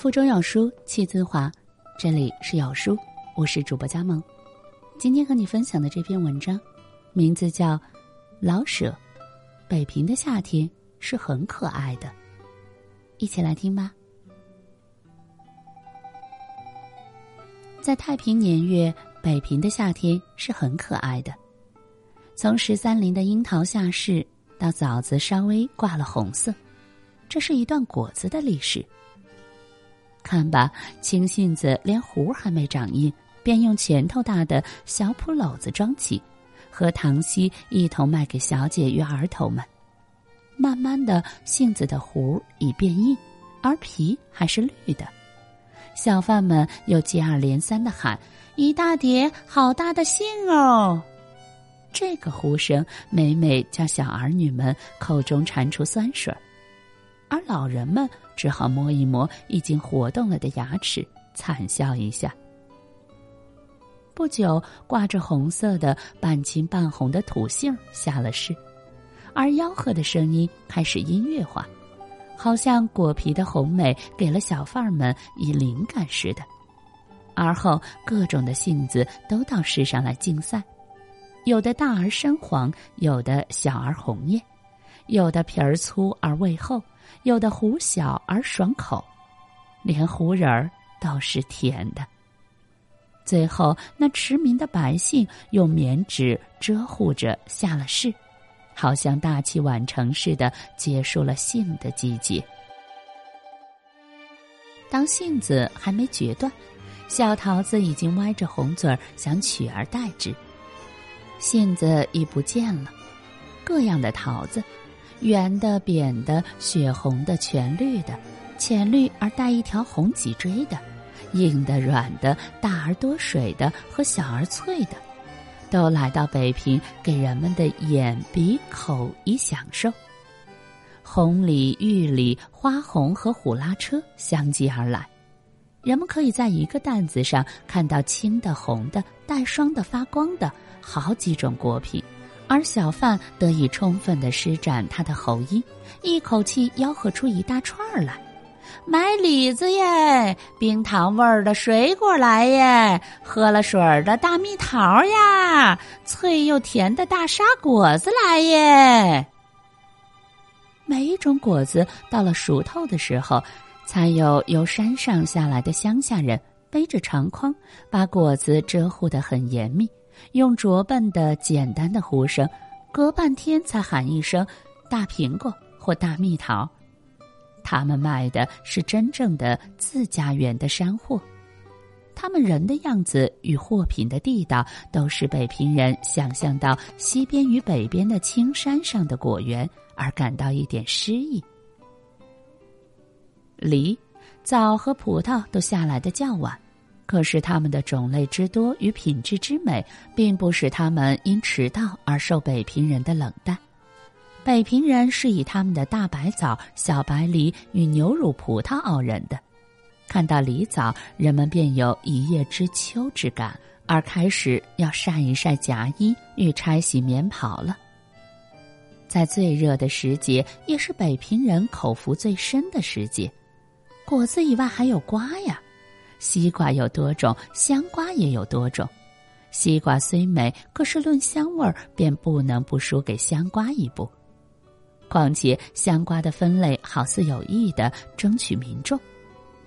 腹中有书气自华，这里是有书，我是主播佳梦。今天和你分享的这篇文章，名字叫《老舍》，北平的夏天是很可爱的，一起来听吧。在太平年月，北平的夏天是很可爱的。从十三陵的樱桃下市，到枣子稍微挂了红色，这是一段果子的历史。看吧，青杏子连核还没长硬，便用拳头大的小蒲篓子装起，和糖稀一同卖给小姐与儿童们。慢慢的，杏子的核已变硬，而皮还是绿的。小贩们又接二连三的喊：“一大叠好大的杏哦！”这个呼声每每叫小儿女们口中馋出酸水而老人们只好摸一摸已经活动了的牙齿，惨笑一下。不久，挂着红色的半青半红的土杏下了市，而吆喝的声音开始音乐化。好像果皮的红美给了小贩们以灵感似的，而后各种的杏子都到市上来竞赛，有的大而深黄，有的小而红艳，有的皮儿粗而味厚，有的核小而爽口，连核仁儿都是甜的。最后，那驰名的百姓用棉纸遮护着下了市。好像大器晚成似的，结束了杏的季节。当杏子还没决断，小桃子已经歪着红嘴儿想取而代之。杏子已不见了，各样的桃子，圆的、扁的、血红的、全绿的，浅绿而带一条红脊椎的，硬的、软的、大而多水的和小而脆的。都来到北平，给人们的眼、鼻、口以享受。红鲤、玉鲤、花红和虎拉车相继而来，人们可以在一个担子上看到青的、红的、带霜的、发光的好几种果品，而小贩得以充分的施展他的喉音，一口气吆喝出一大串儿来。买李子耶，冰糖味儿的水果来耶，喝了水儿的大蜜桃呀，脆又甜的大沙果子来耶。每一种果子到了熟透的时候，才有由山上下来的乡下人背着长筐，把果子遮护得很严密，用拙笨的简单的呼声，隔半天才喊一声“大苹果”或“大蜜桃”。他们卖的是真正的自家园的山货，他们人的样子与货品的地道，都是北平人想象到西边与北边的青山上的果园而感到一点诗意。梨、枣和葡萄都下来的较晚，可是它们的种类之多与品质之美，并不使它们因迟到而受北平人的冷淡。北平人是以他们的大白枣、小白梨与牛乳葡萄傲人的。看到梨枣，人们便有一叶知秋之感，而开始要晒一晒夹衣与拆洗棉袍了。在最热的时节，也是北平人口福最深的时节。果子以外还有瓜呀，西瓜有多种，香瓜也有多种。西瓜虽美，可是论香味儿，便不能不输给香瓜一步。况且香瓜的分类好似有意的争取民众，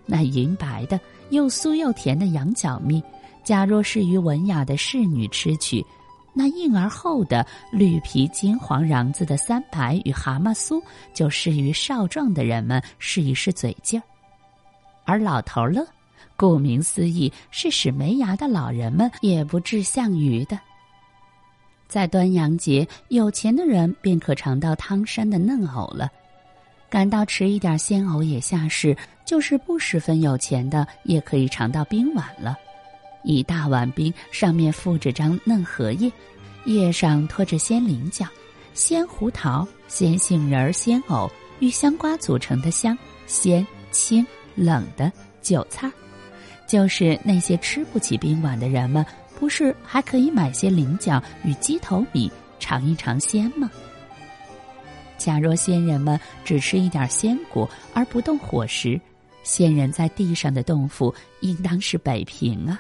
那银白的又酥又甜的羊角蜜，假若是于文雅的侍女吃去；那硬而厚的绿皮金黄瓤子的三白与蛤蟆酥，就适于少壮的人们试一试嘴劲儿。而老头乐，顾名思义，是使没牙的老人们也不致项鱼的。在端阳节，有钱的人便可尝到汤山的嫩藕了；感到迟一点鲜藕也下市，就是不十分有钱的，也可以尝到冰碗了。一大碗冰，上面附着张嫩荷叶，叶上托着鲜菱角、鲜胡桃、鲜杏仁、鲜藕与香瓜组成的香、鲜、清、冷的韭菜，就是那些吃不起冰碗的人们。不是还可以买些菱角与鸡头米尝一尝鲜吗？假若仙人们只吃一点鲜果而不动伙食，仙人在地上的洞府应当是北平啊。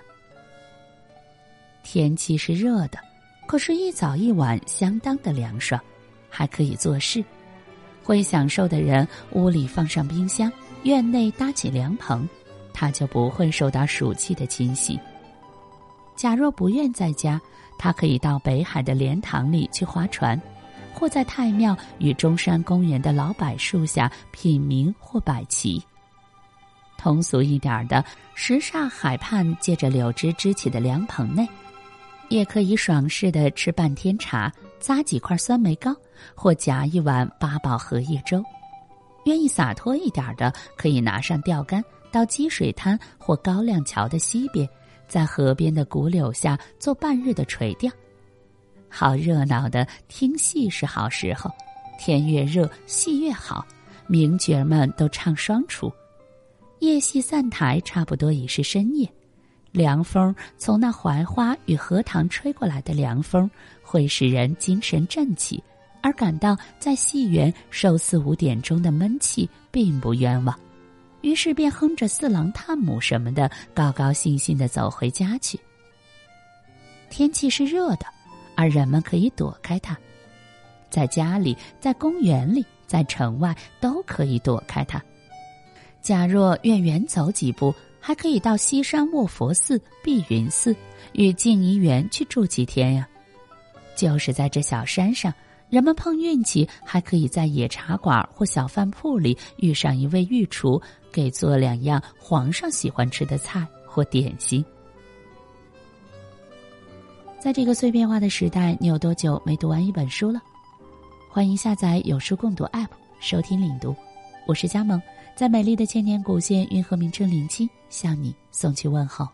天气是热的，可是，一早一晚相当的凉爽，还可以做事。会享受的人，屋里放上冰箱，院内搭起凉棚，他就不会受到暑气的侵袭。假若不愿在家，他可以到北海的莲塘里去划船，或在太庙与中山公园的老柏树下品茗或摆棋。通俗一点的，什刹海畔借着柳枝支起的凉棚内，也可以爽适的吃半天茶，咂几块酸梅糕，或夹一碗八宝荷叶粥。愿意洒脱一点的，可以拿上钓竿，到积水滩或高亮桥的西边。在河边的古柳下做半日的垂钓，好热闹的听戏是好时候，天越热戏越好，名角们都唱双出。夜戏散台，差不多已是深夜，凉风从那槐花与荷塘吹过来的凉风，会使人精神振起，而感到在戏园受四五点钟的闷气并不冤枉。于是便哼着四郎探母什么的，高高兴兴的走回家去。天气是热的，而人们可以躲开它，在家里、在公园里、在城外都可以躲开它。假若愿远走几步，还可以到西山卧佛寺、碧云寺与静怡园去住几天呀。就是在这小山上。人们碰运气，还可以在野茶馆或小饭铺里遇上一位御厨，给做两样皇上喜欢吃的菜或点心。在这个碎片化的时代，你有多久没读完一本书了？欢迎下载有书共读 App 收听领读。我是佳萌，在美丽的千年古县运河名城临清向你送去问候。